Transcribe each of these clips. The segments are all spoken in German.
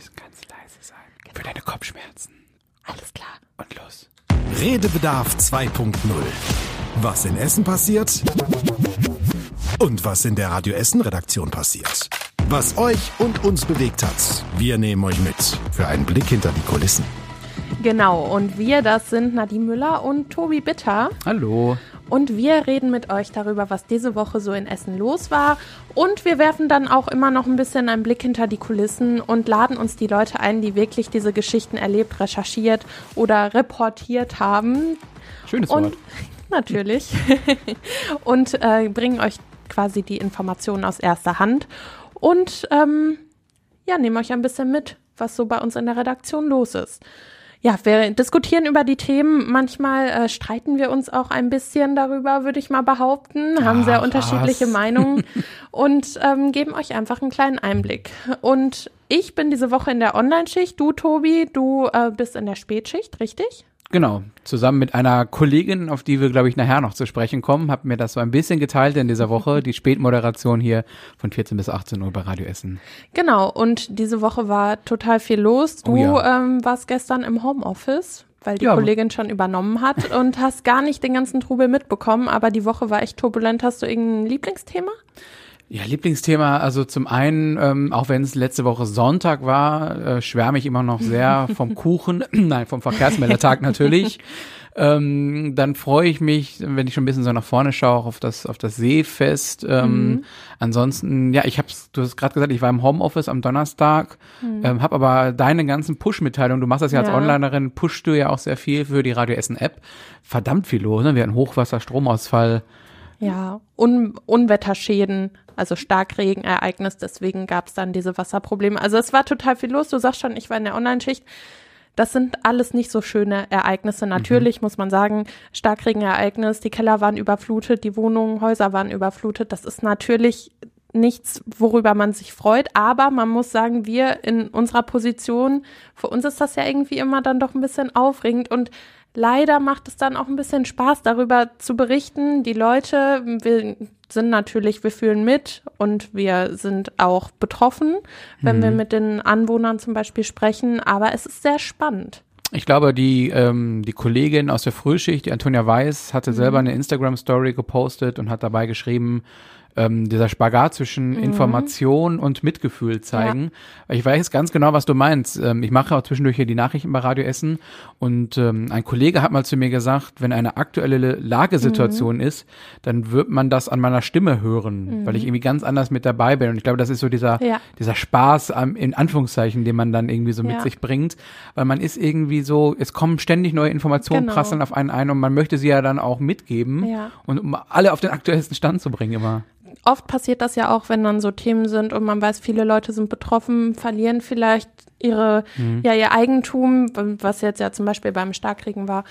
müssen ganz leise sein. Für deine Kopfschmerzen. Alles klar. Und los. Redebedarf 2.0. Was in Essen passiert und was in der Radio Essen Redaktion passiert. Was euch und uns bewegt hat. Wir nehmen euch mit für einen Blick hinter die Kulissen. Genau, und wir, das sind Nadine Müller und Tobi Bitter. Hallo. Und wir reden mit euch darüber, was diese Woche so in Essen los war. Und wir werfen dann auch immer noch ein bisschen einen Blick hinter die Kulissen und laden uns die Leute ein, die wirklich diese Geschichten erlebt, recherchiert oder reportiert haben. Schönes Und Wort. natürlich. und äh, bringen euch quasi die Informationen aus erster Hand. Und ähm, ja, nehmen euch ein bisschen mit, was so bei uns in der Redaktion los ist. Ja, wir diskutieren über die Themen. Manchmal äh, streiten wir uns auch ein bisschen darüber, würde ich mal behaupten, haben sehr unterschiedliche was. Meinungen und ähm, geben euch einfach einen kleinen Einblick. Und ich bin diese Woche in der Online-Schicht. Du, Tobi, du äh, bist in der Spätschicht, richtig? Genau. Zusammen mit einer Kollegin, auf die wir, glaube ich, nachher noch zu sprechen kommen, habe mir das so ein bisschen geteilt in dieser Woche, die Spätmoderation hier von 14 bis 18 Uhr bei Radio Essen. Genau, und diese Woche war total viel los. Du Oh ja. ähm, warst gestern im Homeoffice, weil die Ja. Kollegin schon übernommen hat und hast gar nicht den ganzen Trubel mitbekommen, aber die Woche war echt turbulent. Hast du irgendein Lieblingsthema? Ja, Lieblingsthema, also zum einen, ähm, auch wenn es letzte Woche Sonntag war, äh, schwärme ich immer noch sehr vom Kuchen, nein, vom Verkehrsmeldertag natürlich. Ähm, dann freue ich mich, wenn ich schon ein bisschen so nach vorne schaue, auch auf das, auf das Seefest. Ähm, Ansonsten, ja, ich hab's, du hast gerade gesagt, ich war im Homeoffice am Donnerstag, ähm, habe aber deine ganzen Push-Mitteilungen, du machst das ja als Ja. Onlinerin, pushst du ja auch sehr viel für die Radio Essen App. Verdammt viel los, ne? Wir hatten Hochwasser, Stromausfall. Ja, Un Unwetterschäden, also Starkregenereignis, deswegen gab es dann diese Wasserprobleme. Also es war total viel los. Du sagst schon, ich war in der Online-Schicht. Das sind alles nicht so schöne Ereignisse. Natürlich muss man sagen, Starkregenereignis, die Keller waren überflutet, die Wohnungen, Häuser waren überflutet. Das ist natürlich nichts, worüber man sich freut. Aber man muss sagen, wir in unserer Position, für uns ist das ja irgendwie immer dann doch ein bisschen aufregend und Leider macht es dann auch ein bisschen Spaß, darüber zu berichten. Die Leute, wir sind natürlich, wir fühlen mit und wir sind auch betroffen, wenn wir mit den Anwohnern zum Beispiel sprechen. Aber es ist sehr spannend. Ich glaube, die, ähm, die Kollegin aus der Frühschicht, die Antonia Weiß, hatte selber eine Instagram-Story gepostet und hat dabei geschrieben, ähm, dieser Spagat zwischen Information und Mitgefühl zeigen. Ich weiß ganz genau, was du meinst. Ähm, ich mache auch zwischendurch hier die Nachrichten bei Radio Essen und ähm, ein Kollege hat mal zu mir gesagt, wenn eine aktuelle Lagesituation ist, dann wird man das an meiner Stimme hören, weil ich irgendwie ganz anders mit dabei bin. Und ich glaube, das ist so dieser, Ja. dieser Spaß am- in Anführungszeichen, den man dann irgendwie so mit Ja. sich bringt, weil man ist irgendwie so, es kommen ständig neue Informationen, Genau. prasseln auf einen ein und man möchte sie ja dann auch mitgeben Ja. und um alle auf den aktuellsten Stand zu bringen immer. Oft passiert das ja auch, wenn dann so Themen sind und man weiß, viele Leute sind betroffen, verlieren vielleicht ihre, ja, ihr Eigentum, was jetzt ja zum Beispiel beim Starkregen war.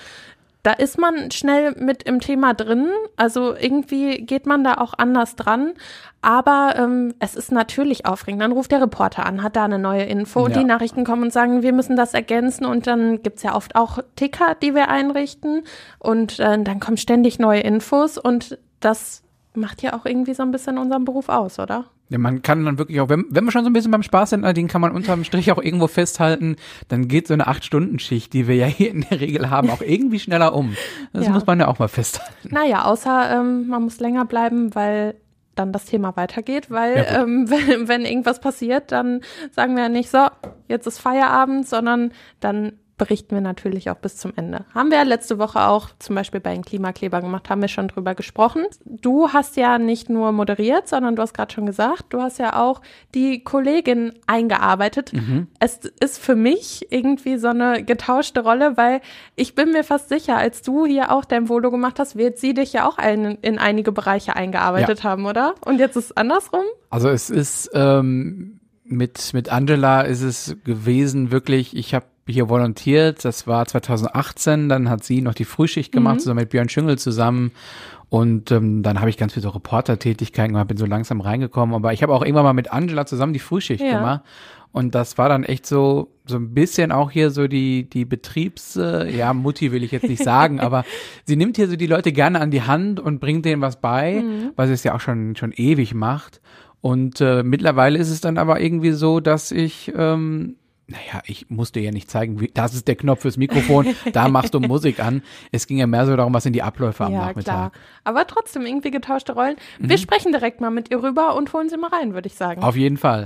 Da ist man schnell mit im Thema drin. Also irgendwie geht man da auch anders dran. Aber ähm, es ist natürlich aufregend. Dann ruft der Reporter an, hat da eine neue Info und Ja. die Nachrichten kommen und sagen, wir müssen das ergänzen. Und dann gibt's ja oft auch Ticker, die wir einrichten. Und äh, dann kommen ständig neue Infos. Und das macht ja auch irgendwie so ein bisschen unseren Beruf aus, oder? Ja, man kann dann wirklich auch, wenn, wenn wir schon so ein bisschen beim Spaß sind, den kann man unterm Strich auch irgendwo festhalten, dann geht so eine Acht-Stunden-Schicht, die wir ja hier in der Regel haben, auch irgendwie schneller um. Das Ja. muss man ja auch mal festhalten. Naja, außer ähm, man muss länger bleiben, weil dann das Thema weitergeht, weil Ja, ähm, wenn, wenn irgendwas passiert, dann sagen wir ja nicht so, jetzt ist Feierabend, sondern dann berichten wir natürlich auch bis zum Ende. Haben wir ja letzte Woche auch zum Beispiel bei den Klimakleber gemacht, haben wir schon drüber gesprochen. Du hast ja nicht nur moderiert, sondern du hast gerade schon gesagt, du hast ja auch die Kollegin eingearbeitet. Es ist für mich irgendwie so eine getauschte Rolle, weil ich bin mir fast sicher, als du hier auch dein Volo gemacht hast, wird sie dich ja auch ein, in einige Bereiche eingearbeitet haben, oder? Und jetzt ist es andersrum? Also es ist ähm, mit mit Angela ist es gewesen wirklich. Ich habe hier volontiert. Das war 2018. Dann hat sie noch die Frühschicht gemacht zusammen mit Björn Schüngel zusammen. Und ähm, dann habe ich ganz viel so Reportertätigkeiten gemacht, bin so langsam reingekommen. Aber ich habe auch irgendwann mal mit Angela zusammen die Frühschicht Ja. gemacht. Und das war dann echt so so ein bisschen auch hier so die die Betriebs äh, ja Mutti will ich jetzt nicht sagen, aber sie nimmt hier so die Leute gerne an die Hand und bringt denen was bei, weil sie es ja auch schon schon ewig macht. Und äh, mittlerweile ist es dann aber irgendwie so, dass ich ähm, Naja, ich musste ja nicht zeigen, wie, das ist der Knopf fürs Mikrofon, da machst du Musik an. Es ging ja mehr so darum, was sind die Abläufe am ja, Nachmittag. klar. Aber trotzdem irgendwie getauschte Rollen. Wir sprechen direkt mal mit ihr rüber und holen sie mal rein, würde ich sagen. Auf jeden Fall.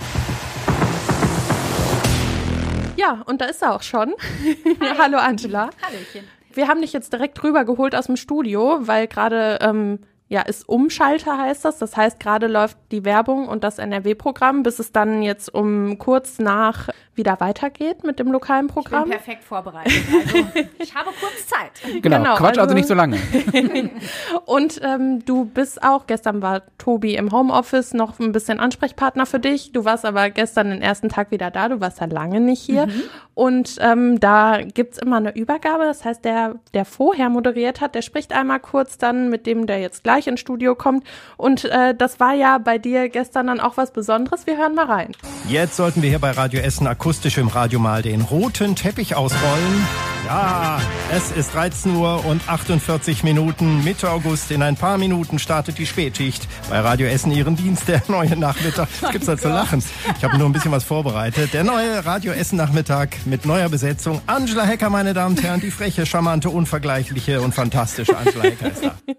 Ja, und da ist er auch schon. Hallo Angela. Hallöchen. Wir haben dich jetzt direkt rüber geholt aus dem Studio, weil gerade ähm, ja ist Umschalter heißt das. Das heißt, gerade läuft die Werbung und das NRW-Programm, bis es dann jetzt um kurz nach wieder weitergeht mit dem lokalen Ich bin Programm. perfekt vorbereitet. Also, ich habe kurz Zeit. Genau, Genau, Quatsch also, also- nicht so lange. Und ähm, du bist auch, gestern war Tobi im Homeoffice noch ein bisschen Ansprechpartner für dich. Du warst aber gestern den ersten Tag wieder da, du warst ja lange nicht hier. Und ähm, da gibt's immer eine Übergabe. Das heißt, der, der vorher moderiert hat, der spricht einmal kurz dann mit dem, der jetzt gleich ins Studio kommt. Und äh, das war ja bei dir gestern dann auch was Besonderes. Wir hören mal rein. Jetzt sollten wir hier bei Radio Essen akustisch im Radio mal den roten Teppich ausrollen. Ja, es ist 13 Uhr und 48 Minuten. Mitte August in ein paar Minuten startet die Spätschicht. Bei Radio Essen Ihren Dienst, der neue Nachmittag. Was gibt's da zu lachen? Ich habe nur ein bisschen was vorbereitet. Der neue Radio Essen Nachmittag mit neuer Besetzung. Angela Hecker, meine Damen und Herren, die freche, charmante, unvergleichliche und fantastische Angela Hecker ist da.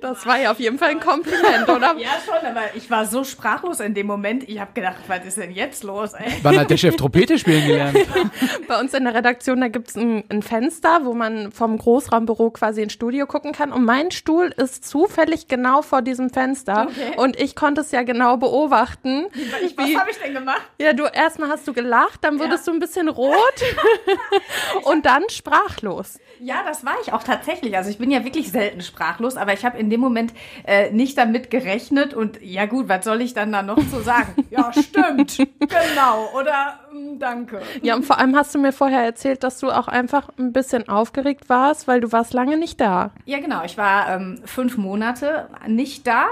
Das war ja auf jeden Fall ein Kompliment, oder? Ja, schon, aber ich war so sprachlos in dem Moment. Ich habe gedacht, was ist denn jetzt los, ey? Wann hat der Chef Trompete spielen gelernt? Bei uns in der Redaktion, da gibt's ein, ein Fenster, wo man vom Großraumbüro quasi ins Studio gucken kann. Und mein Stuhl ist zufällig genau vor diesem Fenster. Okay. Und ich konnte es ja genau beobachten. Ich, was habe ich denn gemacht? Ja, du erstmal hast du gelacht, dann wurdest Ja. du ein bisschen rot und dann sprachlos. Ja, das war ich auch tatsächlich. Also ich bin ja wirklich selten sprachlos, aber ich habe in dem Moment äh, nicht damit gerechnet und ja gut, was soll ich dann da noch zu sagen? ja, stimmt, genau oder mm, danke. Ja, und vor allem hast du mir vorher erzählt, dass du auch einfach ein bisschen aufgeregt warst, weil du warst lange nicht da. Ja, genau. Ich war ähm, fünf Monate nicht da.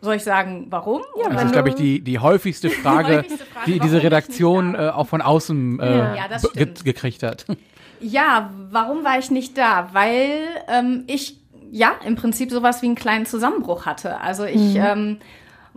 Soll ich sagen, warum? Ja, Das ist, glaube ich, die, die häufigste Frage, häufigste Frage, die diese Redaktion da äh, auch von außen äh, Ja. Ge gekriegt hat. Ja, warum war ich nicht da? Weil ähm, ich ja im Prinzip sowas wie einen kleinen Zusammenbruch hatte. Also ich ähm,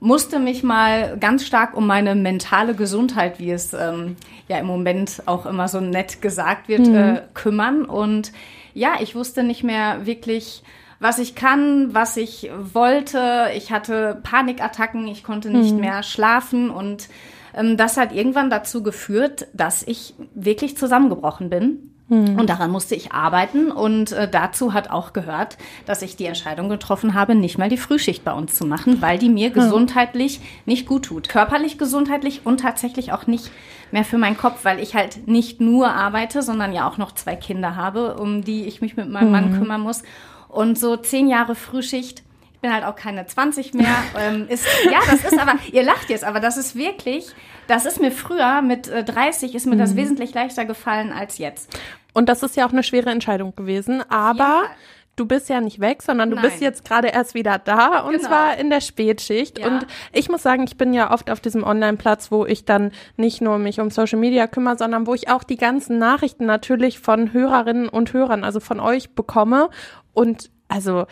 musste mich mal ganz stark um meine mentale Gesundheit, wie es ähm, ja im Moment auch immer so nett gesagt wird, äh, kümmern. Und ja, ich wusste nicht mehr wirklich, was ich kann, was ich wollte. Ich hatte Panikattacken, ich konnte nicht mehr schlafen und ähm, das hat irgendwann dazu geführt, dass ich wirklich zusammengebrochen bin. Und daran musste ich arbeiten. Und äh, dazu hat auch gehört, dass ich die Entscheidung getroffen habe, nicht mal die Frühschicht bei uns zu machen, weil die mir gesundheitlich nicht gut tut. Körperlich gesundheitlich und tatsächlich auch nicht mehr für meinen Kopf, weil ich halt nicht nur arbeite, sondern ja auch noch zwei Kinder habe, um die ich mich mit meinem Mann kümmern muss. Und so zehn Jahre Frühschicht, ich bin halt auch keine 20 mehr, ähm, ist, ja, das ist aber, ihr lacht jetzt, aber das ist wirklich, das ist mir früher mit äh, 30 ist mir das wesentlich leichter gefallen als jetzt. Und das ist ja auch eine schwere Entscheidung gewesen, aber Fall. du bist ja nicht weg, sondern du Nein. bist jetzt gerade erst wieder da und Genau. zwar in der Spätschicht. Ja. Und ich muss sagen, ich bin ja oft auf diesem Online-Platz, wo ich dann nicht nur mich um Social Media kümmere, sondern wo ich auch die ganzen Nachrichten natürlich von Hörerinnen und Hörern, also von euch bekomme. Und also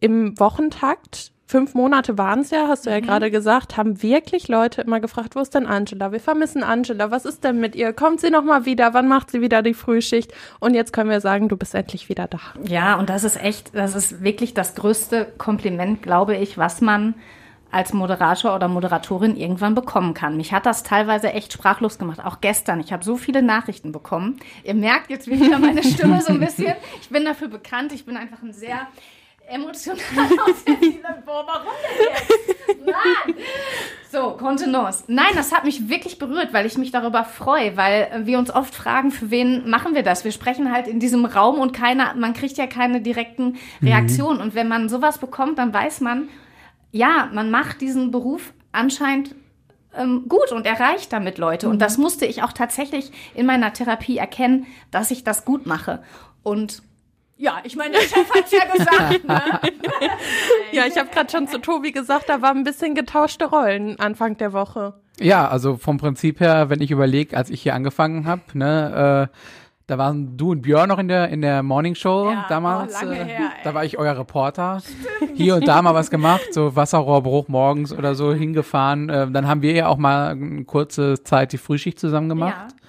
im Wochentakt, fünf Monate waren es ja, hast du ja Mhm. gerade gesagt, haben wirklich Leute immer gefragt, wo ist denn Angela? Wir vermissen Angela. Was ist denn mit ihr? Kommt sie noch mal wieder? Wann macht sie wieder die Frühschicht? Und jetzt können wir sagen, du bist endlich wieder da. Ja, und das ist echt, das ist wirklich das größte Kompliment, glaube ich, was man als Moderator oder Moderatorin irgendwann bekommen kann. Mich hat das teilweise echt sprachlos gemacht. Auch gestern. Ich habe so viele Nachrichten bekommen. Ihr merkt jetzt wieder meine Stimme so ein bisschen. Ich bin dafür bekannt. Ich bin einfach ein sehr emotional aussensibler. Boah, warum denn jetzt? So, Kontenance. Nein, das hat mich wirklich berührt, weil ich mich darüber freue, weil wir uns oft fragen, für wen machen wir das? Wir sprechen halt in diesem Raum und keiner, man kriegt ja keine direkten Reaktionen. Und wenn man sowas bekommt, dann weiß man, ja, man macht diesen Beruf anscheinend ähm, gut und erreicht damit Leute. Und das musste ich auch tatsächlich in meiner Therapie erkennen, dass ich das gut mache. Und ja, ich meine, der Chef hat's ja gesagt, ne? Ja, ich habe gerade schon zu Tobi gesagt, da waren ein bisschen getauschte Rollen Anfang der Woche. Ja, also vom Prinzip her, wenn ich überlege, als ich hier angefangen habe, ne, äh, da waren du und Björn noch in der in der Morning Show Ja, damals. oh, lange äh, her, ey. da war ich euer Reporter. Hier und da mal was gemacht, so Wasserrohrbruch morgens oder so hingefahren. Äh, dann haben wir ja auch mal eine kurze Zeit die Frühschicht zusammen gemacht. Ja.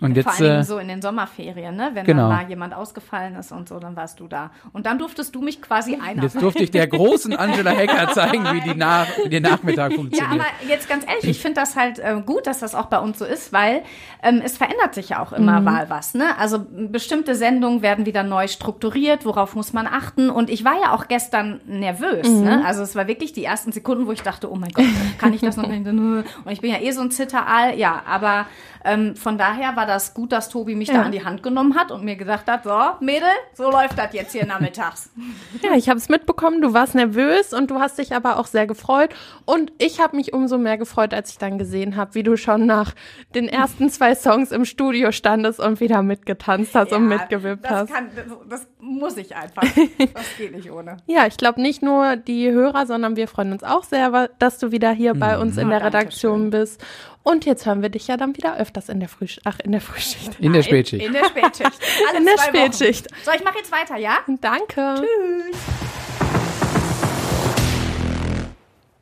Und Vor jetzt, allen Dingen äh, so in den Sommerferien, ne? Wenn genau. dann mal jemand ausgefallen ist und so, dann warst du da. Und dann durftest du mich quasi jetzt einarbeiten. durfte ich der großen Angela Hacker zeigen, wie die, Nach wie der Nachmittag Ja, funktioniert. aber jetzt ganz ehrlich, ich finde das halt äh, gut, dass das auch bei uns so ist, weil ähm, es verändert sich ja auch immer mal was. Ne? Also bestimmte Sendungen werden wieder neu strukturiert, worauf muss man achten. Und ich war ja auch gestern nervös. Ne? Also es war wirklich die ersten Sekunden, wo ich dachte, oh mein Gott, kann ich das noch nicht? Und ich bin ja eh so ein Zitteraal. Ja, aber ähm, von daher war das gut, dass Tobi mich da Ja. an die Hand genommen hat und mir gesagt hat, so, Mädel, so läuft das jetzt hier nachmittags. Ja, ich habe es mitbekommen, du warst nervös und du hast dich aber auch sehr gefreut. Und ich habe mich umso mehr gefreut, als ich dann gesehen habe, wie du schon nach den ersten zwei Songs im Studio standest und wieder mitgetanzt hast und mitgewippt das hast. Kann, das, das muss ich einfach. Das geht nicht ohne. Ja, ich glaube nicht nur die Hörer, sondern wir freuen uns auch sehr, dass du wieder hier bei uns in Oh, der Redaktion bist. Und jetzt hören wir dich ja dann wieder öfters in der Frühschicht. Ach, in der Frühschicht. In der Spätschicht. In der Spätschicht. Alle In der zwei Wochen. Spätschicht. So, ich mache jetzt weiter, ja? Danke.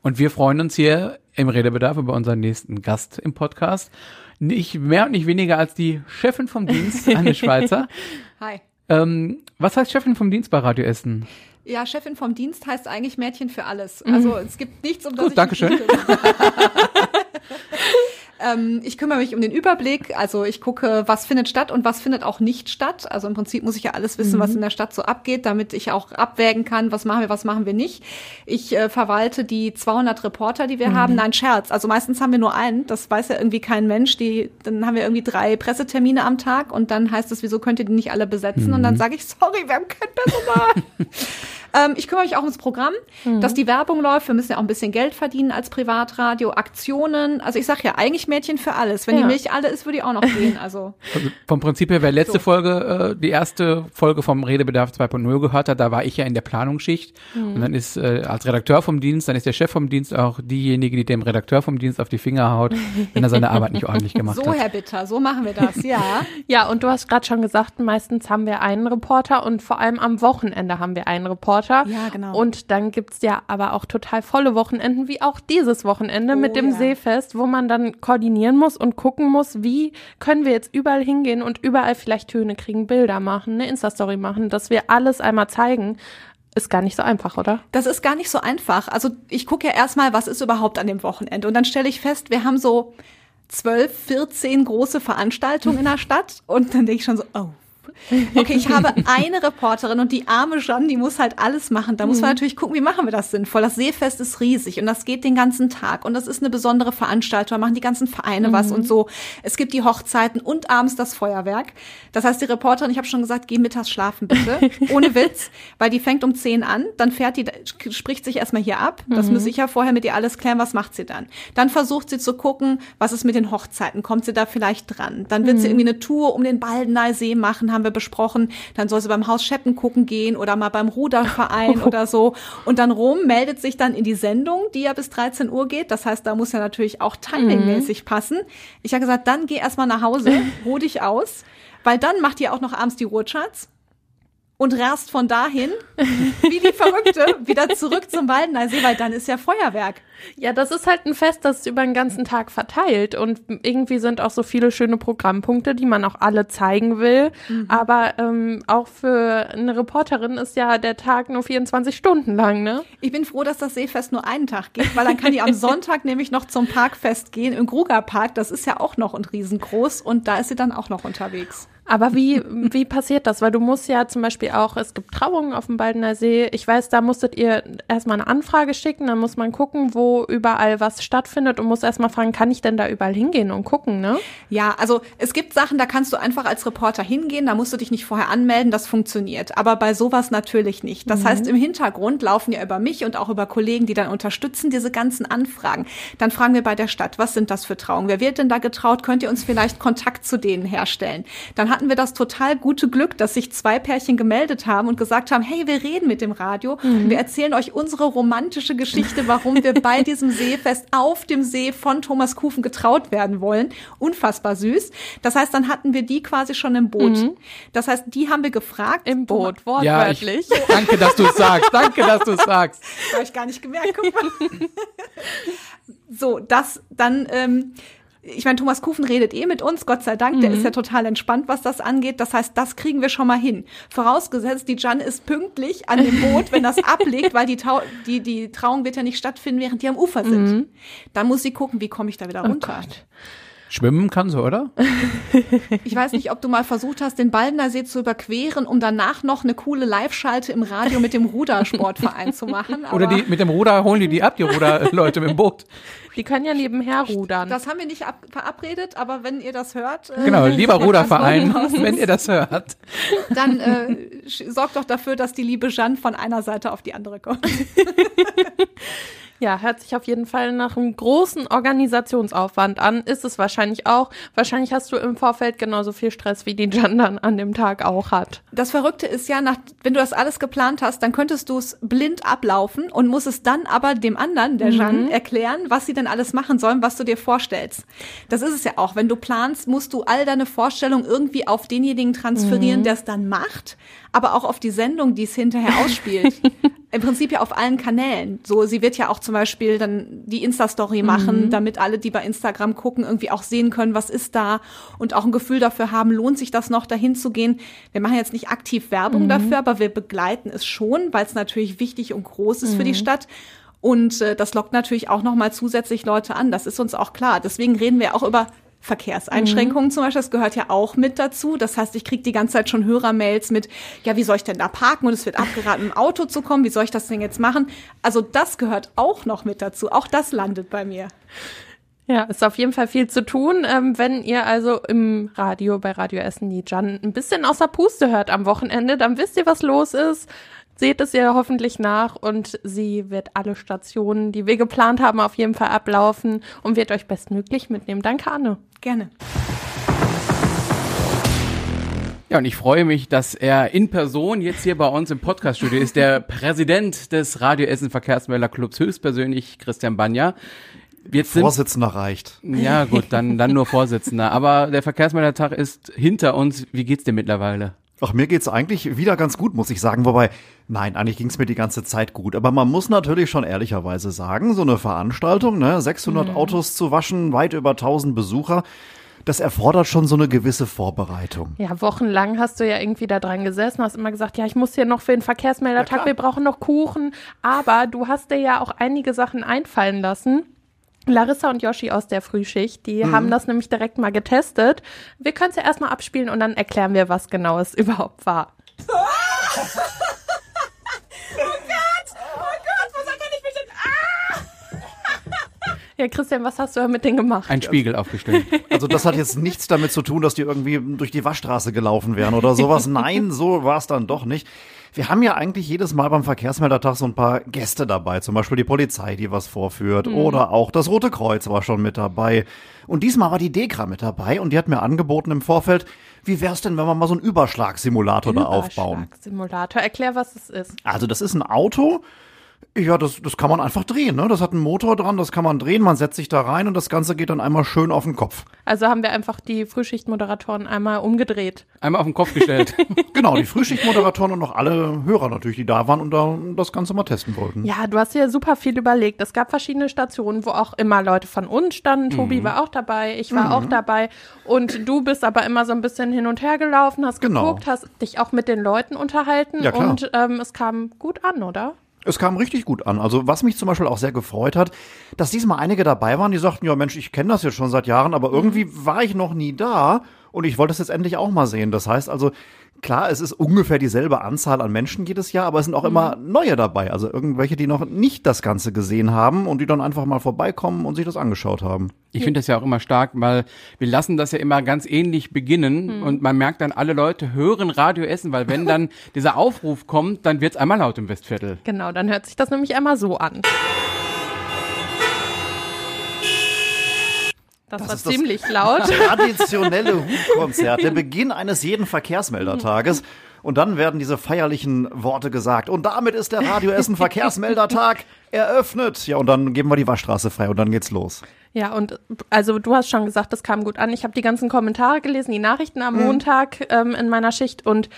Und wir freuen uns hier im Redebedarf über unseren nächsten Gast im Podcast. Nicht mehr und nicht weniger als die Chefin vom Dienst, Anne Schweizer. Hi. Ähm, was heißt Chefin vom Dienst bei Radio Essen? Ja, Chefin vom Dienst heißt eigentlich Mädchen für alles. Also es gibt nichts, um das Gut, ich Dankeschön. ähm, ich kümmere mich um den Überblick. Also ich gucke, was findet statt und was findet auch nicht statt. Also im Prinzip muss ich ja alles wissen, was in der Stadt so abgeht, damit ich auch abwägen kann, was machen wir, was machen wir nicht. Ich äh, verwalte die 200 Reporter, die wir haben. Nein, Scherz. Also meistens haben wir nur einen. Das weiß ja irgendwie kein Mensch. Die, dann haben wir irgendwie drei Pressetermine am Tag und dann heißt es, wieso könnt ihr die nicht alle besetzen? Und dann sage ich, sorry, wir haben kein Personal. Ähm, ich kümmere mich auch ums Programm, dass die Werbung läuft. Wir müssen ja auch ein bisschen Geld verdienen als Privatradio, Aktionen. Also ich sage ja, eigentlich Mädchen für alles. Wenn Ja. die Milch alle ist, würde ich auch noch gehen. Also Also vom Prinzip her, wer letzte So. Folge, äh, die erste Folge vom Redebedarf 2.0 gehört hat, da war ich ja in der Planungsschicht. Und dann ist äh, als Redakteur vom Dienst, dann ist der Chef vom Dienst auch diejenige, die dem Redakteur vom Dienst auf die Finger haut, wenn er seine Arbeit nicht ordentlich gemacht so, hat. Herr Bitter, so machen wir das, ja. Ja, und du hast gerade schon gesagt, meistens haben wir einen Reporter und vor allem am Wochenende haben wir einen Reporter. Ja, genau. Und dann gibt's ja aber auch total volle Wochenenden, wie auch dieses Wochenende mit Oh, dem ja. Seefest, wo man dann koordinieren muss und gucken muss, wie können wir jetzt überall hingehen und überall vielleicht Töne kriegen, Bilder machen, eine Insta-Story machen, dass wir alles einmal zeigen. Ist gar nicht so einfach, oder? Das ist gar nicht so einfach. Also ich gucke ja erstmal, was ist überhaupt an dem Wochenende. Und dann stelle ich fest, wir haben so zwölf, 14 große Veranstaltungen in der Stadt. Und dann denke ich schon so, oh. Okay, ich habe eine Reporterin und die arme Jeanne, die muss halt alles machen. Da muss man natürlich gucken, wie machen wir das sinnvoll. Das Seefest ist riesig und das geht den ganzen Tag und das ist eine besondere Veranstaltung. Da machen die ganzen Vereine was und so. Es gibt die Hochzeiten und abends das Feuerwerk. Das heißt, die Reporterin, ich habe schon gesagt, geh mittags schlafen bitte. Ohne Witz, weil die fängt um 10 an, dann fährt die, spricht sich erstmal hier ab. Das muss ich ja vorher mit ihr alles klären, was macht sie dann. Dann versucht sie zu gucken, was ist mit den Hochzeiten, kommt sie da vielleicht dran. Dann wird sie irgendwie eine Tour um den Baldener See machen, haben wir besprochen. Dann soll sie beim Haus Scheppen gucken gehen oder mal beim Ruderverein oder so. Und dann Rom meldet sich dann in die Sendung, die ja bis 13 Uhr geht. Das heißt, da muss ja natürlich auch timingmäßig passen. Ich habe gesagt, dann geh erstmal nach Hause, ruh dich aus, weil dann macht ihr auch noch abends die Ruhecharts und rast von dahin, wie die Verrückte, wieder zurück zum Waldener See, weil dann ist ja Feuerwerk. Ja, das ist halt ein Fest, das über den ganzen Tag verteilt und irgendwie sind auch so viele schöne Programmpunkte, die man auch alle zeigen will. Aber ähm, auch für eine Reporterin ist ja der Tag nur 24 Stunden lang, ne? Ich bin froh, dass das Seefest nur einen Tag geht, weil dann kann die am Sonntag nämlich noch zum Parkfest gehen, im Gruger Park. Das ist ja auch noch ein riesengroß und da ist sie dann auch noch unterwegs. Aber wie, wie passiert das? Weil du musst ja zum Beispiel auch, es gibt Trauungen auf dem Baldener See. Ich weiß, da musstet ihr erstmal eine Anfrage schicken, dann muss man gucken, wo überall was stattfindet und muss erstmal fragen, kann ich denn da überall hingehen und gucken, ne? Ja, also es gibt Sachen, da kannst du einfach als Reporter hingehen, da musst du dich nicht vorher anmelden, das funktioniert. Aber bei sowas natürlich nicht. Das heißt, im Hintergrund laufen ja über mich und auch über Kollegen, die dann unterstützen, diese ganzen Anfragen. Dann fragen wir bei der Stadt, was sind das für Trauungen? Wer wird denn da getraut? Könnt ihr uns vielleicht Kontakt zu denen herstellen? Dann hatten wir das total gute Glück, dass sich zwei Pärchen gemeldet haben und gesagt haben, hey, wir reden mit dem Radio, wir erzählen euch unsere romantische Geschichte, warum wir bei diesem Seefest auf dem See von Thomas Kufen getraut werden wollen. Unfassbar süß. Das heißt, dann hatten wir die quasi schon im Boot. Das heißt, die haben wir gefragt. Im Boot, Ja, ich, wortwörtlich. danke, dass du es sagst. Danke, dass du es sagst. Habe ich gar nicht gemerkt. Guck mal. so, das dann ähm, Ich meine, Thomas Kufen redet eh mit uns, Gott sei Dank, der ist ja total entspannt, was das angeht. Das heißt, das kriegen wir schon mal hin. Vorausgesetzt, die Jan ist pünktlich an dem Boot, wenn das ablegt, weil die, Tau die, die Trauung wird ja nicht stattfinden, während die am Ufer sind. Dann muss sie gucken, wie komme ich da wieder runter. Schwimmen kann sie, oder? Ich weiß nicht, ob du mal versucht hast, den Baldener zu überqueren, um danach noch eine coole Live-Schalte im Radio mit dem Rudersportverein zu machen. Oder die mit dem Ruder holen die die ab, die Ruderleute mit dem Boot. Die können ja nebenher rudern. Das haben wir nicht ab verabredet, aber wenn ihr das hört, äh, Genau, lieber Ruderverein, wenn ihr das hört. dann äh, sorgt doch dafür, dass die liebe Jeanne von einer Seite auf die andere kommt. Ja, hört sich auf jeden Fall nach einem großen Organisationsaufwand an. Ist es wahrscheinlich auch. Wahrscheinlich hast du im Vorfeld genauso viel Stress, wie die Jan dann an dem Tag auch hat. Das Verrückte ist ja, nach, wenn du das alles geplant hast, dann könntest du es blind ablaufen und musst es dann aber dem anderen, der Jeanne, erklären, was sie denn alles machen sollen, was du dir vorstellst. Das ist es ja auch. Wenn du planst, musst du all deine Vorstellungen irgendwie auf denjenigen transferieren, der es dann macht, aber auch auf die Sendung, die es hinterher ausspielt. Im Prinzip ja auf allen Kanälen. So, sie wird ja auch zum Beispiel dann die Insta-Story machen, damit alle, die bei Instagram gucken, irgendwie auch sehen können, was ist da und auch ein Gefühl dafür haben, lohnt sich das noch, dahin zu gehen. Wir machen jetzt nicht aktiv Werbung dafür, aber wir begleiten es schon, weil es natürlich wichtig und groß ist für die Stadt. Und äh, das lockt natürlich auch nochmal zusätzlich Leute an. Das ist uns auch klar. Deswegen reden wir auch über Verkehrseinschränkungen zum Beispiel, das gehört ja auch mit dazu. Das heißt, ich kriege die ganze Zeit schon Hörermails mit, ja, wie soll ich denn da parken? Und es wird abgeraten, im Auto zu kommen. Wie soll ich das denn jetzt machen? Also das gehört auch noch mit dazu. Auch das landet bei mir. Ja, ist auf jeden Fall viel zu tun. Ähm, wenn ihr also im Radio, bei Radio Essen die Jan ein bisschen außer Puste hört am Wochenende, dann wisst ihr, was los ist. Seht es ihr hoffentlich nach und sie wird alle Stationen, die wir geplant haben, auf jeden Fall ablaufen und wird euch bestmöglich mitnehmen. Danke, Anne. Gerne. Ja, und ich freue mich, dass er in Person jetzt hier bei uns im Podcaststudio ist, der Präsident des Radio Essen Verkehrsmelder Clubs höchstpersönlich, Christian Banja. Jetzt sind, Vorsitzender reicht. ja gut, dann, dann nur Vorsitzender. Aber der Verkehrsmeldertag ist hinter uns. Wie geht's dir mittlerweile? Ach, mir geht's eigentlich wieder ganz gut, muss ich sagen. Wobei, nein, eigentlich ging's mir die ganze Zeit gut. Aber man muss natürlich schon ehrlicherweise sagen, so eine Veranstaltung, ne, 600 Autos zu waschen, weit über 1000 Besucher, das erfordert schon so eine gewisse Vorbereitung. Ja, wochenlang hast du ja irgendwie da dran gesessen, hast immer gesagt, ja, ich muss hier noch für den Verkehrsmeldertag, wir brauchen noch Kuchen. Aber du hast dir ja auch einige Sachen einfallen lassen. Larissa und Yoshi aus der Frühschicht, die haben das nämlich direkt mal getestet. Wir können es ja erstmal abspielen und dann erklären wir, was genau es überhaupt war. Ja, Christian, was hast du mit denen gemacht? Ein Spiegel aufgestellt. Also das hat jetzt nichts damit zu tun, dass die irgendwie durch die Waschstraße gelaufen wären oder sowas. Nein, so war es dann doch nicht. Wir haben ja eigentlich jedes Mal beim Verkehrsmeldertag so ein paar Gäste dabei, zum Beispiel die Polizei, die was vorführt, oder auch das Rote Kreuz war schon mit dabei. Und diesmal war die Dekra mit dabei und die hat mir angeboten im Vorfeld, wie wär's denn, wenn wir mal so einen Überschlagsimulator da aufbauen? Simulator. Erklär, was es ist. Also das ist ein Auto. Ja, das, das kann man einfach drehen, ne? Das hat einen Motor dran, das kann man drehen, man setzt sich da rein und das Ganze geht dann einmal schön auf den Kopf. Also haben wir einfach die Frühschichtmoderatoren einmal umgedreht. Einmal auf den Kopf gestellt. Genau, die Frühschichtmoderatoren und noch alle Hörer natürlich, die da waren und da das Ganze mal testen wollten. Ja, du hast dir super viel überlegt. Es gab verschiedene Stationen, wo auch immer Leute von uns standen. Mhm. Tobi war auch dabei, ich war auch dabei. Und du bist aber immer so ein bisschen hin und her gelaufen, hast Genau. geguckt, hast dich auch mit den Leuten unterhalten. Ja, klar. Und ähm, es kam gut an, oder? Es kam richtig gut an. Also was mich zum Beispiel auch sehr gefreut hat, dass diesmal einige dabei waren, die sagten, ja Mensch, ich kenne das jetzt schon seit Jahren, aber irgendwie war ich noch nie da und ich wollte es jetzt endlich auch mal sehen. Das heißt also, klar, es ist ungefähr dieselbe Anzahl an Menschen jedes Jahr, aber es sind auch immer neue dabei. Also irgendwelche, die noch nicht das Ganze gesehen haben und die dann einfach mal vorbeikommen und sich das angeschaut haben. Ich finde das ja auch immer stark, weil wir lassen das ja immer ganz ähnlich beginnen und man merkt dann, alle Leute hören Radio Essen, weil wenn dann dieser Aufruf kommt, dann wird's einmal laut im Westviertel. Genau, dann hört sich das nämlich einmal so an. Das, Das war ist das- ziemlich laut. Traditionelle Hutkonzert, der Beginn eines jeden Verkehrsmeldertages. Und dann werden diese feierlichen Worte gesagt. Und damit ist der Radio Essen Verkehrsmeldertag eröffnet. Ja, und dann geben wir die Waschstraße frei und dann geht's los. Ja, und also du hast schon gesagt, das kam gut an. Ich habe die ganzen Kommentare gelesen, die Nachrichten am Montag ähm, in meiner Schicht und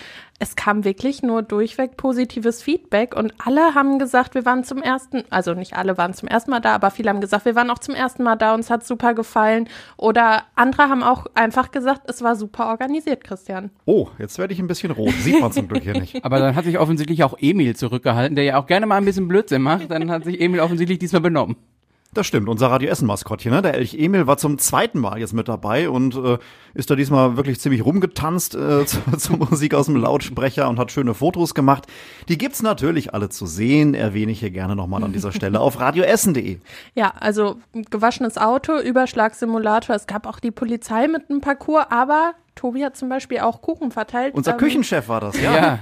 es kam wirklich nur durchweg positives Feedback und alle haben gesagt, wir waren zum ersten, also nicht alle waren zum ersten Mal da, aber viele haben gesagt, wir waren auch zum ersten Mal da, uns hat super gefallen. Oder andere haben auch einfach gesagt, es war super organisiert, Christian. Oh, jetzt werde ich ein bisschen rot. Sieht man zum Glück hier nicht. Aber dann hat sich offensichtlich auch Emil zurückgehalten, der ja auch gerne mal ein bisschen Blödsinn macht. Dann hat sich Emil offensichtlich diesmal benommen. Das stimmt, unser Radio Essen Maskottchen, ne? Der Elch Emil war zum zweiten Mal jetzt mit dabei und äh, ist da diesmal wirklich ziemlich rumgetanzt äh, zur, zur Musik aus dem Lautsprecher und hat schöne Fotos gemacht. Die gibt's natürlich alle zu sehen, erwähne ich hier gerne nochmal an dieser Stelle auf radioessen.de. Ja, also gewaschenes Auto, Überschlagssimulator. Es gab auch die Polizei mit einem Parcours, aber Tobi hat zum Beispiel auch Kuchen verteilt. Unser Ähm, Küchenchef war das, ja. Ja.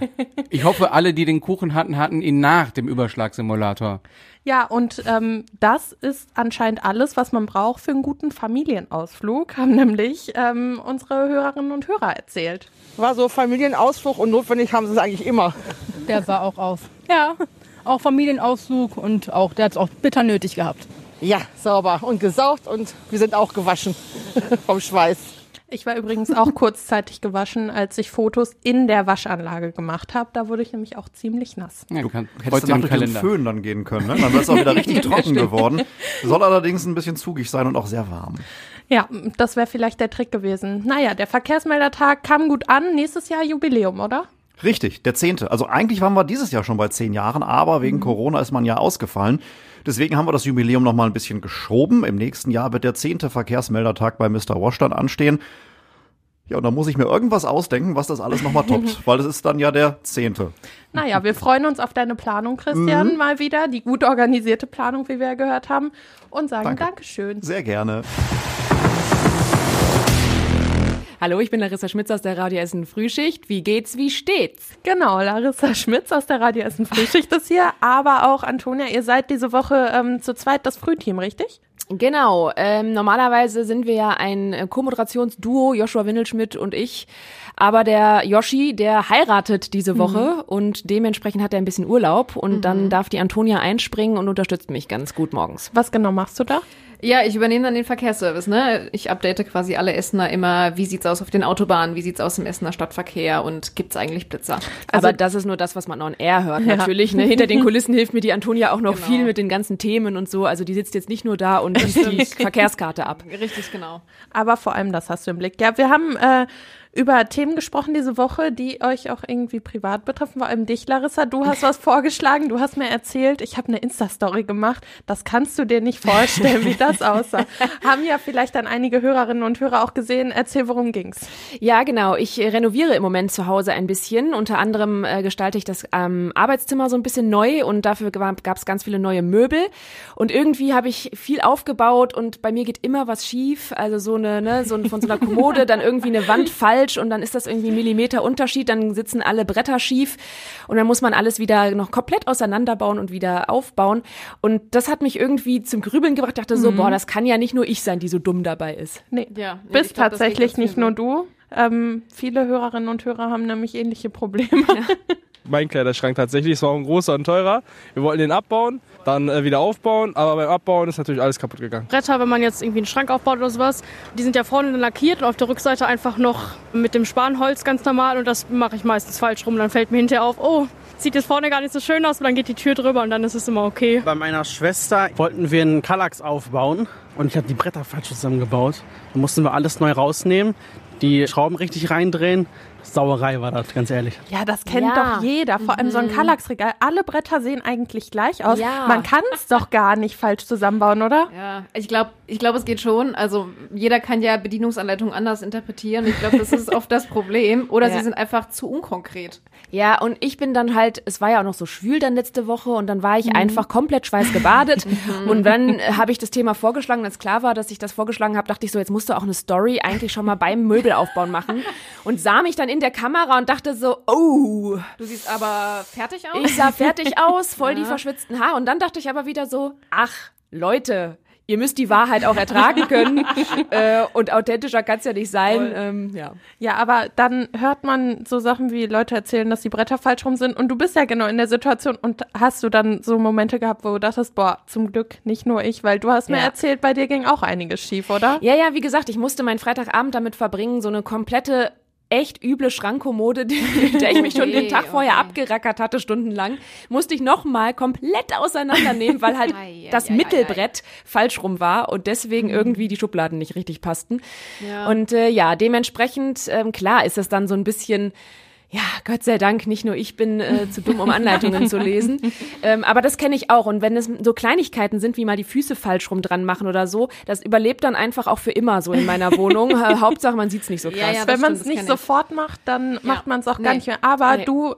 Ich hoffe, alle, die den Kuchen hatten, hatten ihn nach dem Überschlagssimulator. Ja, und ähm, das ist anscheinend alles, was man braucht für einen guten Familienausflug, haben nämlich ähm, unsere Hörerinnen und Hörer erzählt. War so Familienausflug und notwendig haben sie es eigentlich immer. Der sah auch aus. Ja, auch Familienausflug und auch, der hat es auch bitter nötig gehabt. Ja, sauber und gesaugt und wir sind auch gewaschen vom Schweiß. Ich war übrigens auch kurzzeitig gewaschen, als ich Fotos in der Waschanlage gemacht habe. Da wurde ich nämlich auch ziemlich nass. Ja, kann, Hättest du nach durch den Föhn dann gehen können, ne? Dann wäre es auch wieder richtig trocken geworden. Soll allerdings ein bisschen zugig sein und auch sehr warm. Ja, das wäre vielleicht der Trick gewesen. Naja, der Verkehrsmeldertag kam gut an. Nächstes Jahr Jubiläum, oder? Richtig, der zehnte. Also eigentlich waren wir dieses Jahr schon bei zehn Jahren, aber wegen Corona ist man ja ausgefallen. Deswegen haben wir das Jubiläum noch mal ein bisschen geschoben. Im nächsten Jahr wird der zehnte Verkehrsmeldertag bei Mr. Wash dann anstehen. Ja, und da muss ich mir irgendwas ausdenken, was das alles nochmal toppt, weil es ist dann ja der zehnte. Naja, wir freuen uns auf deine Planung, Christian, mal wieder. Die gut organisierte Planung, wie wir ja gehört haben. Und sagen Danke. Dankeschön. Sehr gerne. Hallo, ich bin Larissa Schmitz aus der Radio Essen Frühschicht. Wie geht's, wie steht's? Genau, Larissa Schmitz aus der Radio Essen Frühschicht ist hier, aber auch Antonia, ihr seid diese Woche ähm, zu zweit das Frühteam, richtig? Genau, ähm, normalerweise sind wir ja ein Co-Moderationsduo, Joshua Windelschmidt und ich. Aber der Yoshi, der heiratet diese Woche und dementsprechend hat er ein bisschen Urlaub und dann darf die Antonia einspringen und unterstützt mich ganz gut morgens. Was genau machst du da? Ja, ich übernehme dann den Verkehrsservice, ne? Ich update quasi alle Essener immer, wie sieht's aus auf den Autobahnen, wie sieht's aus im Essener Stadtverkehr und gibt's eigentlich Blitzer? Aber das ist nur das, was man on air hört. Natürlich, ne? Hinter den Kulissen hilft mir die Antonia auch noch viel mit den ganzen Themen und so. Also die sitzt jetzt nicht nur da und liest die Verkehrskarte ab. Richtig, genau. Aber vor allem das hast du im Blick. Ja, wir haben äh, über Themen gesprochen diese Woche, die euch auch irgendwie privat betreffen. Vor allem dich, Larissa. Du hast was vorgeschlagen. Du hast mir erzählt, ich habe eine Insta-Story gemacht. Das kannst du dir nicht vorstellen, wie das aussah. Haben ja vielleicht dann einige Hörerinnen und Hörer auch gesehen. Erzähl, worum ging's? Ja, genau. Ich äh, renoviere im Moment zu Hause ein bisschen. Unter anderem äh, gestalte ich das ähm, Arbeitszimmer so ein bisschen neu und dafür gab es ganz viele neue Möbel. Und irgendwie habe ich viel aufgebaut und bei mir geht immer was schief. Also so eine, ne, so ein, von so einer Kommode dann irgendwie eine Wand falsch und dann ist das irgendwie ein Millimeter Unterschied, dann sitzen alle Bretter schief und dann muss man alles wieder noch komplett auseinanderbauen und wieder aufbauen. Und das hat mich irgendwie zum Grübeln gebracht. Ich dachte so, boah, das kann ja nicht nur ich sein, die so dumm dabei ist. Nee, Ja, nee, bist glaub, tatsächlich nicht nur du. Ähm, viele Hörerinnen und Hörer haben nämlich ähnliche Probleme. mein Kleiderschrank tatsächlich. Es war auch ein großer und teurer. Wir wollten den abbauen, dann äh, wieder aufbauen, aber beim Abbauen ist natürlich alles kaputt gegangen. Bretter, wenn man jetzt irgendwie einen Schrank aufbaut oder sowas, die sind ja vorne dann lackiert und auf der Rückseite einfach noch mit dem Spanholz ganz normal und das mache ich meistens falsch rum. Dann fällt mir hinterher auf, oh, sieht jetzt vorne gar nicht so schön aus und dann geht die Tür drüber und dann ist es immer okay. Bei meiner Schwester wollten wir einen Kallax aufbauen und ich habe die Bretter falsch zusammengebaut. Dann mussten wir alles neu rausnehmen, die Schrauben richtig reindrehen. Sauerei war das, ganz ehrlich. Ja, das kennt Ja. doch jeder. Vor allem so ein Kallax-Regal. Alle Bretter sehen eigentlich gleich aus. Ja. Man kann es doch gar nicht falsch zusammenbauen, oder? Ja, ich glaube, ich glaube, es geht schon. Also jeder kann ja Bedienungsanleitungen anders interpretieren. Ich glaube, das ist oft das Problem. Oder Ja. sie sind einfach zu unkonkret. Ja, und ich bin dann halt, es war ja auch noch so schwül dann letzte Woche und dann war ich einfach komplett schweißgebadet. und dann habe ich das Thema vorgeschlagen, als klar war, dass ich das vorgeschlagen habe, dachte ich so, jetzt musst du auch eine Story eigentlich schon mal beim Möbelaufbauen machen. Und sah mich dann in der Kamera und dachte so, oh, Du siehst aber fertig aus. ich sah fertig aus, voll die verschwitzten Haare. Und dann dachte ich aber wieder so, ach, Leute, ihr müsst die Wahrheit auch ertragen können. äh, und authentischer kann es ja nicht sein. Ähm, ja. Ja, aber dann hört man so Sachen wie Leute erzählen, dass die Bretter falsch rum sind und du bist ja genau in der Situation und hast du dann so Momente gehabt, wo du dachtest, boah, zum Glück nicht nur ich, weil du hast mir Ja. erzählt, bei dir ging auch einiges schief, oder? Ja, ja, wie gesagt, ich musste meinen Freitagabend damit verbringen, so eine komplette echt üble Schrankkommode, der ich mich schon den Tag vorher abgerackert hatte, stundenlang, musste ich nochmal komplett auseinandernehmen, weil halt Ei, das ei, ei, Mittelbrett falsch rum war und deswegen irgendwie die Schubladen nicht richtig passten. Ja. Und äh, ja, dementsprechend, ähm, klar, ist es dann so ein bisschen ja, Gott sei Dank, nicht nur ich bin äh, zu dumm, um Anleitungen zu lesen. Ähm, aber das kenne ich auch. Und wenn es so Kleinigkeiten sind, wie mal die Füße falsch rum dran machen oder so, das überlebt dann einfach auch für immer so in meiner Wohnung. Äh, Hauptsache, man sieht's nicht so krass. Ja, ja, Wenn man es nicht sofort macht, dann macht man es auch gar Nee. nicht mehr. Aber Nee. du,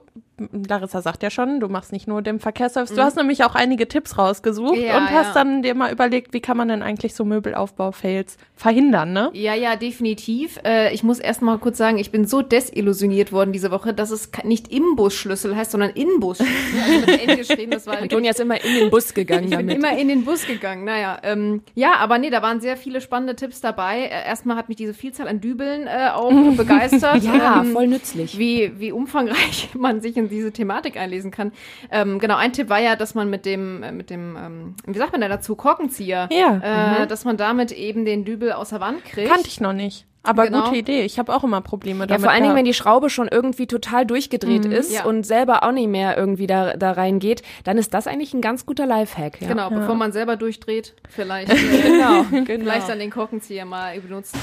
Larissa sagt ja schon, du machst nicht nur den Verkehrsservice, du hast nämlich auch einige Tipps rausgesucht Ja, und hast ja. dann dir mal überlegt, wie kann man denn eigentlich so Möbelaufbau-Fails verhindern, ne? Ja, ja, definitiv. Äh, ich muss erst mal kurz sagen, ich bin so desillusioniert worden diese Woche, dass es nicht Imbusschlüssel heißt, sondern Inbusschlüssel. Also mit N geschrieben, das war Antonia ist immer in den Bus gegangen Ich bin damit. immer in den Bus gegangen. Naja, ähm, ja, aber nee, da waren sehr viele spannende Tipps dabei. Äh, erstmal hat mich diese Vielzahl an Dübeln äh, auch begeistert. Ja, ähm, voll nützlich. Wie, wie umfangreich man sich in diese Thematik einlesen kann. Ähm, genau, ein Tipp war ja, dass man mit dem, äh, mit dem, ähm, wie sagt man da dazu, Korkenzieher, Ja. äh, dass man damit eben den Dübel aus der Wand kriegt. Kannte ich noch nicht. Aber Genau. gute Idee. Ich habe auch immer Probleme Ja, damit. vor allen Dingen, wenn die Schraube schon irgendwie total durchgedreht ist Ja. und selber auch nicht mehr irgendwie da, da reingeht, dann ist das eigentlich ein ganz guter Lifehack. Ja. Genau, bevor man selber durchdreht, vielleicht, äh, Genau, vielleicht dann den Korkenzieher mal benutzen.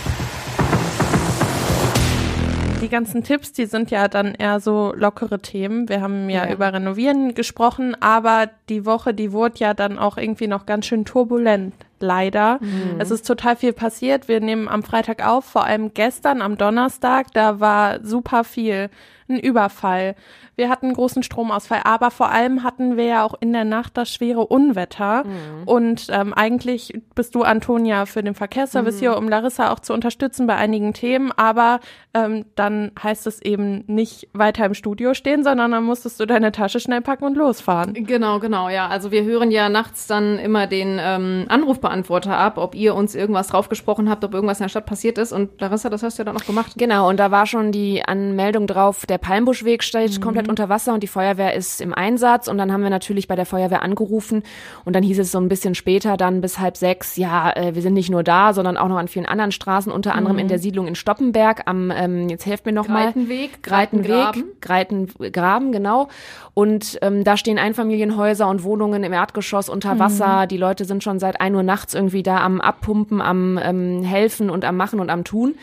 Die ganzen Tipps, die sind ja dann eher so lockere Themen. Wir haben ja, Ja. über Renovieren gesprochen, aber die Woche, die wurde ja dann auch irgendwie noch ganz schön turbulent. Leider. Es ist total viel passiert. Wir nehmen am Freitag auf, vor allem gestern am Donnerstag, da war super viel. Ein Überfall. Wir hatten einen großen Stromausfall, aber vor allem hatten wir ja auch in der Nacht das schwere Unwetter. Und ähm, eigentlich bist du, Antonia, für den Verkehrsservice hier, um Larissa auch zu unterstützen bei einigen Themen. Aber ähm, dann heißt es eben nicht weiter im Studio stehen, sondern dann musstest du deine Tasche schnell packen und losfahren. Genau, genau, ja. Also wir hören ja nachts dann immer den ähm, Anrufbeantworter ab, ob ihr uns irgendwas draufgesprochen habt, ob irgendwas in der Stadt passiert ist. Und Larissa, das hast du ja dann auch gemacht. Genau, und da war schon die Anmeldung drauf, der Palmbuschweg steht komplett unter Wasser und die Feuerwehr ist im Einsatz. Und dann haben wir natürlich bei der Feuerwehr angerufen und dann hieß es so ein bisschen später, dann bis halb sechs, ja, äh, wir sind nicht nur da, sondern auch noch an vielen anderen Straßen, unter anderem in der Siedlung in Stoppenberg am, ähm, jetzt helft mir nochmal. Greitenweg, Greitenweg, Greitengraben, genau. Und ähm, da stehen Einfamilienhäuser und Wohnungen im Erdgeschoss unter Wasser. Die Leute sind schon seit ein Uhr nachts irgendwie da am Abpumpen, am ähm, Helfen und am Machen und am Tun.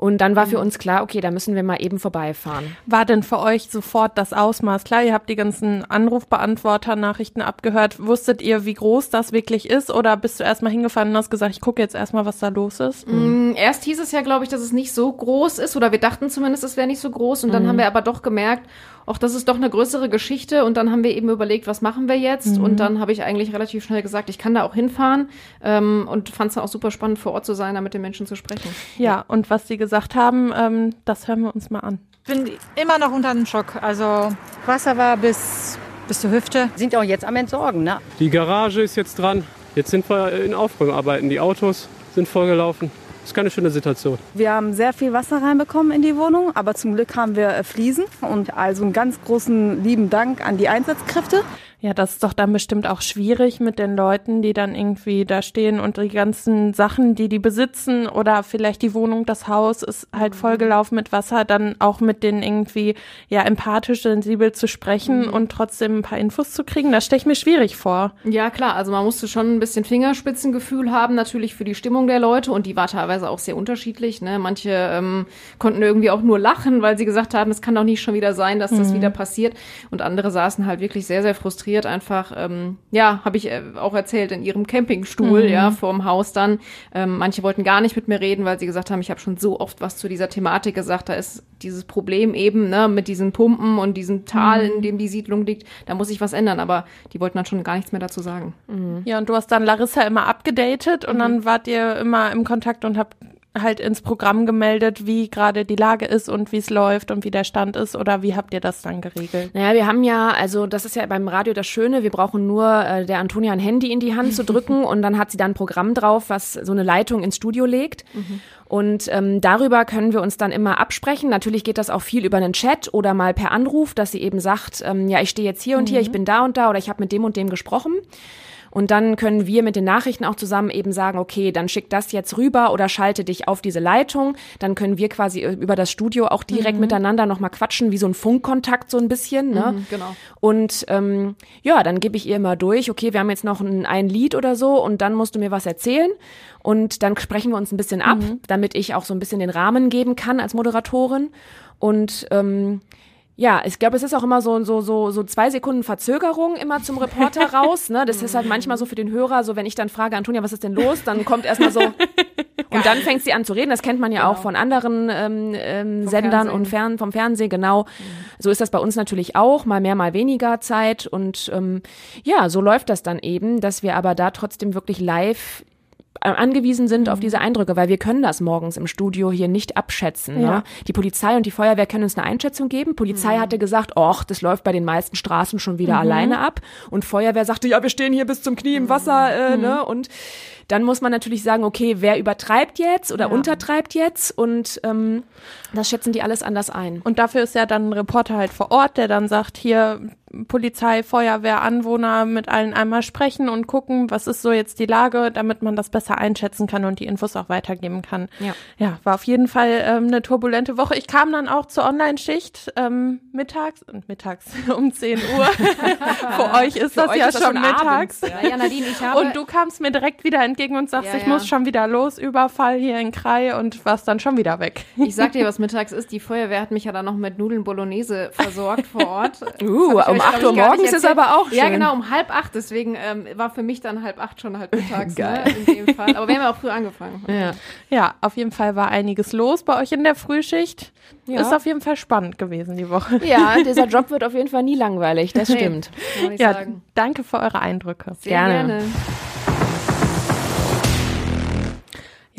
Und dann war für uns klar, okay, da müssen wir mal eben vorbeifahren. War denn für euch sofort das Ausmaß klar? Ihr habt die ganzen Anrufbeantworter-Nachrichten abgehört. Wusstet ihr, wie groß das wirklich ist? Oder bist du erstmal hingefahren und hast gesagt, ich gucke jetzt erstmal, was da los ist? Mm, Erst hieß es ja, glaube ich, dass es nicht so groß ist, oder wir dachten zumindest, es wäre nicht so groß. Und dann haben wir aber doch gemerkt, auch das ist doch eine größere Geschichte. Und dann haben wir eben überlegt, was machen wir jetzt? Und dann habe ich eigentlich relativ schnell gesagt, ich kann da auch hinfahren. Ähm, und fand es auch super spannend, vor Ort zu sein, da mit den Menschen zu sprechen. Ja, und was sie gesagt haben, ähm, das hören wir uns mal an. bin immer noch unter dem Schock. Also Wasser war bis, bis zur Hüfte. Sind auch jetzt am Entsorgen, ne? Die Garage ist jetzt dran. Jetzt sind wir in Aufräumarbeiten. Die Autos sind vollgelaufen. Das ist keine schöne Situation. Wir haben sehr viel Wasser reinbekommen in die Wohnung, aber zum Glück haben wir äh, Fliesen und also einen ganz großen lieben Dank an die Einsatzkräfte. Ja, das ist doch dann bestimmt auch schwierig mit den Leuten, die dann irgendwie da stehen und die ganzen Sachen, die die besitzen oder vielleicht die Wohnung, das Haus ist halt vollgelaufen mit Wasser, dann auch mit denen irgendwie ja empathisch, sensibel zu sprechen und trotzdem ein paar Infos zu kriegen. Das stelle ich mir schwierig vor. Ja, klar. Also man musste schon ein bisschen Fingerspitzengefühl haben, natürlich für die Stimmung der Leute. Und die war teilweise auch sehr unterschiedlich. Ne? Manche ähm, konnten irgendwie auch nur lachen, weil sie gesagt haben, es kann doch nicht schon wieder sein, dass das Mhm. wieder passiert. Und andere saßen halt wirklich sehr, sehr frustriert einfach, ähm, ja, habe ich äh, auch erzählt, in ihrem Campingstuhl, Mhm. ja, vorm Haus dann. Ähm, manche wollten gar nicht mit mir reden, weil sie gesagt haben, ich habe schon so oft was zu dieser Thematik gesagt. Da ist dieses Problem eben, ne, mit diesen Pumpen und diesem Tal, Mhm. in dem die Siedlung liegt. Da muss sich was ändern. Aber die wollten dann schon gar nichts mehr dazu sagen. Ja, und du hast dann Larissa immer abgedatet und Mhm. dann wart ihr immer im Kontakt und habt halt ins Programm gemeldet, wie gerade die Lage ist und wie es läuft und wie der Stand ist oder wie habt ihr das dann geregelt? Naja, wir haben ja, also das ist ja beim Radio das Schöne, wir brauchen nur äh, der Antonia ein Handy in die Hand zu drücken und dann hat sie dann ein Programm drauf, was so eine Leitung ins Studio legt. Und ähm, darüber können wir uns dann immer absprechen. Natürlich geht das auch viel über einen Chat oder mal per Anruf, dass sie eben sagt, ähm, ja, ich stehe jetzt hier und hier, ich bin da und da oder ich habe mit dem und dem gesprochen. Und dann können wir mit den Nachrichten auch zusammen eben sagen, okay, dann schick das jetzt rüber oder schalte dich auf diese Leitung. Dann können wir quasi über das Studio auch direkt Mhm. miteinander nochmal quatschen, wie so ein Funkkontakt so ein bisschen. Ne? Mhm, genau. Und ähm, ja, dann gebe ich ihr immer durch, okay, wir haben jetzt noch ein, ein Lied oder so und dann musst du mir was erzählen. Und dann sprechen wir uns ein bisschen ab, damit ich auch so ein bisschen den Rahmen geben kann als Moderatorin. Und ähm, ja, ich glaube, es ist auch immer so, so, so, so zwei Sekunden Verzögerung immer zum Reporter raus. Ne? Das ist halt manchmal so für den Hörer, so wenn ich dann frage, Antonia, was ist denn los? Dann kommt erstmal so, und dann fängt sie an zu reden. Das kennt man ja auch von anderen ähm, ähm, Sendern Fernsehen. und Fern, vom Fernsehen, genau. So ist das bei uns natürlich auch, mal mehr, mal weniger Zeit. Und ähm, ja, so läuft das dann eben, dass wir aber da trotzdem wirklich live angewiesen sind auf diese Eindrücke, weil wir können das morgens im Studio hier nicht abschätzen. Ja. Ne? Die Polizei und die Feuerwehr können uns eine Einschätzung geben. Polizei hatte gesagt, ach, das läuft bei den meisten Straßen schon wieder Mhm. alleine ab. Und Feuerwehr sagte, ja, wir stehen hier bis zum Knie im Wasser. Äh, Mhm. ne? Und dann muss man natürlich sagen, okay, wer übertreibt jetzt oder untertreibt jetzt? Und ähm, das schätzen die alles anders ein. Und dafür ist ja dann ein Reporter halt vor Ort, der dann sagt, hier Polizei, Feuerwehr, Anwohner mit allen einmal sprechen und gucken, was ist so jetzt die Lage, damit man das besser einschätzen kann und die Infos auch weitergeben kann. Ja. Ja, war auf jeden Fall ähm, eine turbulente Woche. Ich kam dann auch zur Online-Schicht ähm, mittags und mittags um 10 Uhr. Für euch ist Für das euch ja ist das schon schon mittags. Ja, ja, Nadine, Und du kamst mir direkt wieder entgegen und sagst, ich muss schon wieder los, Überfall hier in Krei und warst dann schon wieder weg. Ich sag dir, was mittags ist. Die Feuerwehr hat mich ja dann noch mit Nudeln Bolognese versorgt vor Ort. Uh, ich um euch, 8 glaub Uhr morgens ist aber auch Ja, schön. genau, um halb acht. Deswegen ähm, war für mich dann halb acht schon halb mittags. Geil. Ne, in dem Fall. Aber wir haben ja auch früh angefangen. Ja. Ja, auf jeden Fall war einiges los bei euch in der Frühschicht. Ja. Ist auf jeden Fall spannend gewesen die Woche. Ja, dieser Job wird auf jeden Fall nie langweilig, das Nee. stimmt. Ich Ja, sagen. danke für eure Eindrücke. Sehr gerne. gerne.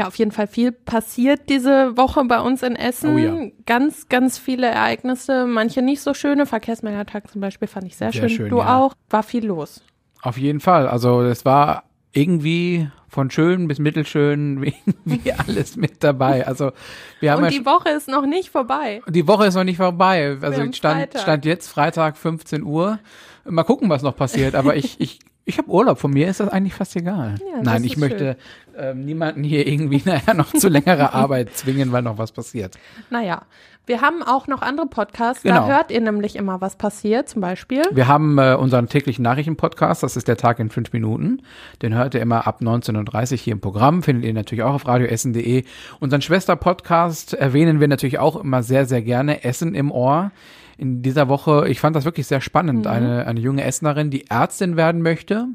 Ja, auf jeden Fall viel passiert diese Woche bei uns in Essen. Oh ja. Ganz, ganz viele Ereignisse, manche nicht so schöne. Verkehrsmeldertag zum Beispiel fand ich sehr, Sehr schön. schön, Du ja. auch. War viel los. Auf jeden Fall. Also es war irgendwie von schön bis mittelschön wie alles mit dabei. Also wir haben Und ja die Woche ist noch nicht vorbei. die Woche ist noch nicht vorbei. Also stand, Freitag. stand jetzt Freitag 15 Uhr. Mal gucken, was noch passiert. Aber ich, ich, ich habe Urlaub. Von mir ist das eigentlich fast egal. Ja, Nein, ich möchte ähm, niemanden hier irgendwie nachher noch zu längerer Arbeit zwingen, weil noch was passiert. Naja, wir haben auch noch andere Podcasts. Genau. Da hört ihr nämlich immer, was passiert. Zum Beispiel. Wir haben äh, unseren täglichen Nachrichtenpodcast, das ist der Tag in fünf Minuten. Den hört ihr immer ab 19.30 Uhr hier im Programm, findet ihr natürlich auch auf radioessen.de. Unseren Schwester-Podcast erwähnen wir natürlich auch immer sehr, sehr gerne, Essen im Ohr. In dieser Woche, ich fand das wirklich sehr spannend, eine, eine junge Essenerin, die Ärztin werden möchte.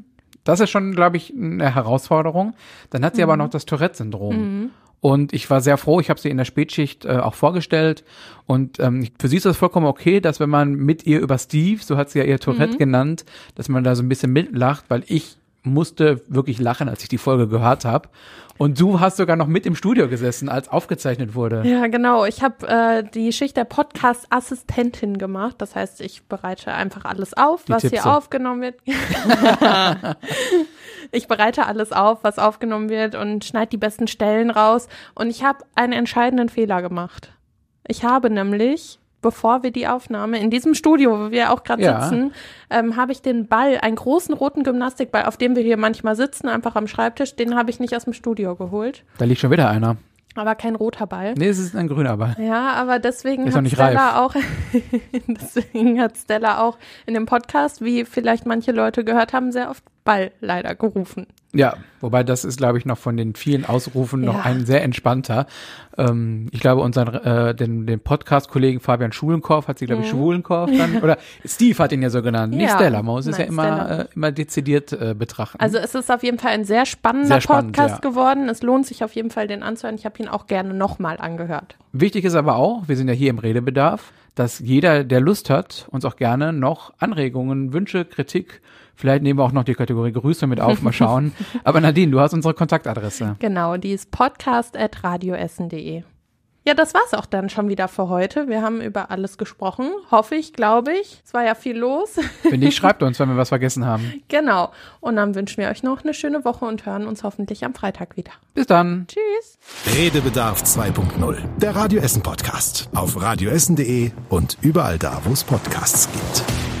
Das ist schon, glaube ich, eine Herausforderung. Dann hat sie aber noch das Tourette-Syndrom. Und ich war sehr froh, ich habe sie in der Spätschicht äh, auch vorgestellt. Und ähm, für sie ist das vollkommen okay, dass wenn man mit ihr über Steve, so hat sie ja ihr Tourette genannt, dass man da so ein bisschen mitlacht, weil ich musste wirklich lachen, als ich die Folge gehört habe. Und du hast sogar noch mit im Studio gesessen, als aufgezeichnet wurde. Ja, genau. Ich habe äh, die Schicht der Podcast-Assistentin gemacht. Das heißt, ich bereite einfach alles auf, Die was Tipse. hier aufgenommen wird. ich bereite alles auf, was aufgenommen wird und schneide die besten Stellen raus. Und ich habe einen entscheidenden Fehler gemacht. Ich habe nämlich, bevor wir die Aufnahme in diesem Studio, wo wir auch gerade Ja. sitzen, ähm, habe ich den Ball, einen großen roten Gymnastikball, auf dem wir hier manchmal sitzen, einfach am Schreibtisch, den habe ich nicht aus dem Studio geholt. Da liegt schon wieder einer. Aber kein roter Ball. Nee, es ist ein grüner Ball. Ja, aber deswegen hat nicht Stella auch, deswegen hat Stella auch in dem Podcast, wie vielleicht manche Leute gehört haben, sehr oft Ball leider gerufen. Ja, wobei das ist, glaube ich, noch von den vielen Ausrufen noch Ja. ein sehr entspannter. Ähm, ich glaube, unseren äh, den, den Podcast-Kollegen Fabian Schulenkorf hat sie, glaube ich, Schwulenkorf dann, oder Steve hat ihn ja so genannt, nicht Mhm. Ja. Stella. Man muss es ja Nein, immer, äh, immer dezidiert äh, betrachten. Also es ist auf jeden Fall ein sehr spannender Sehr spannend, Podcast ja. geworden. Es lohnt sich auf jeden Fall, den anzuhören. Ich habe ihn auch gerne nochmal angehört. Wichtig ist aber auch, wir sind ja hier im Redebedarf, dass jeder, der Lust hat, uns auch gerne noch Anregungen, Wünsche, Kritik, vielleicht nehmen wir auch noch die Kategorie Grüße mit auf, mal schauen. Aber Nadine, du hast unsere Kontaktadresse. Genau, die ist podcast.radioessen.de. Ja, das war's auch dann schon wieder für heute. Wir haben über alles gesprochen. Hoffe ich, glaube ich. Es war ja viel los. Wenn nicht, schreibt uns, wenn wir was vergessen haben. genau. Und dann wünschen wir euch noch eine schöne Woche und hören uns hoffentlich am Freitag wieder. Bis dann. Tschüss. Redebedarf 2.0. Der Radio Essen Podcast. Auf radioessen.de und überall da, wo es Podcasts gibt.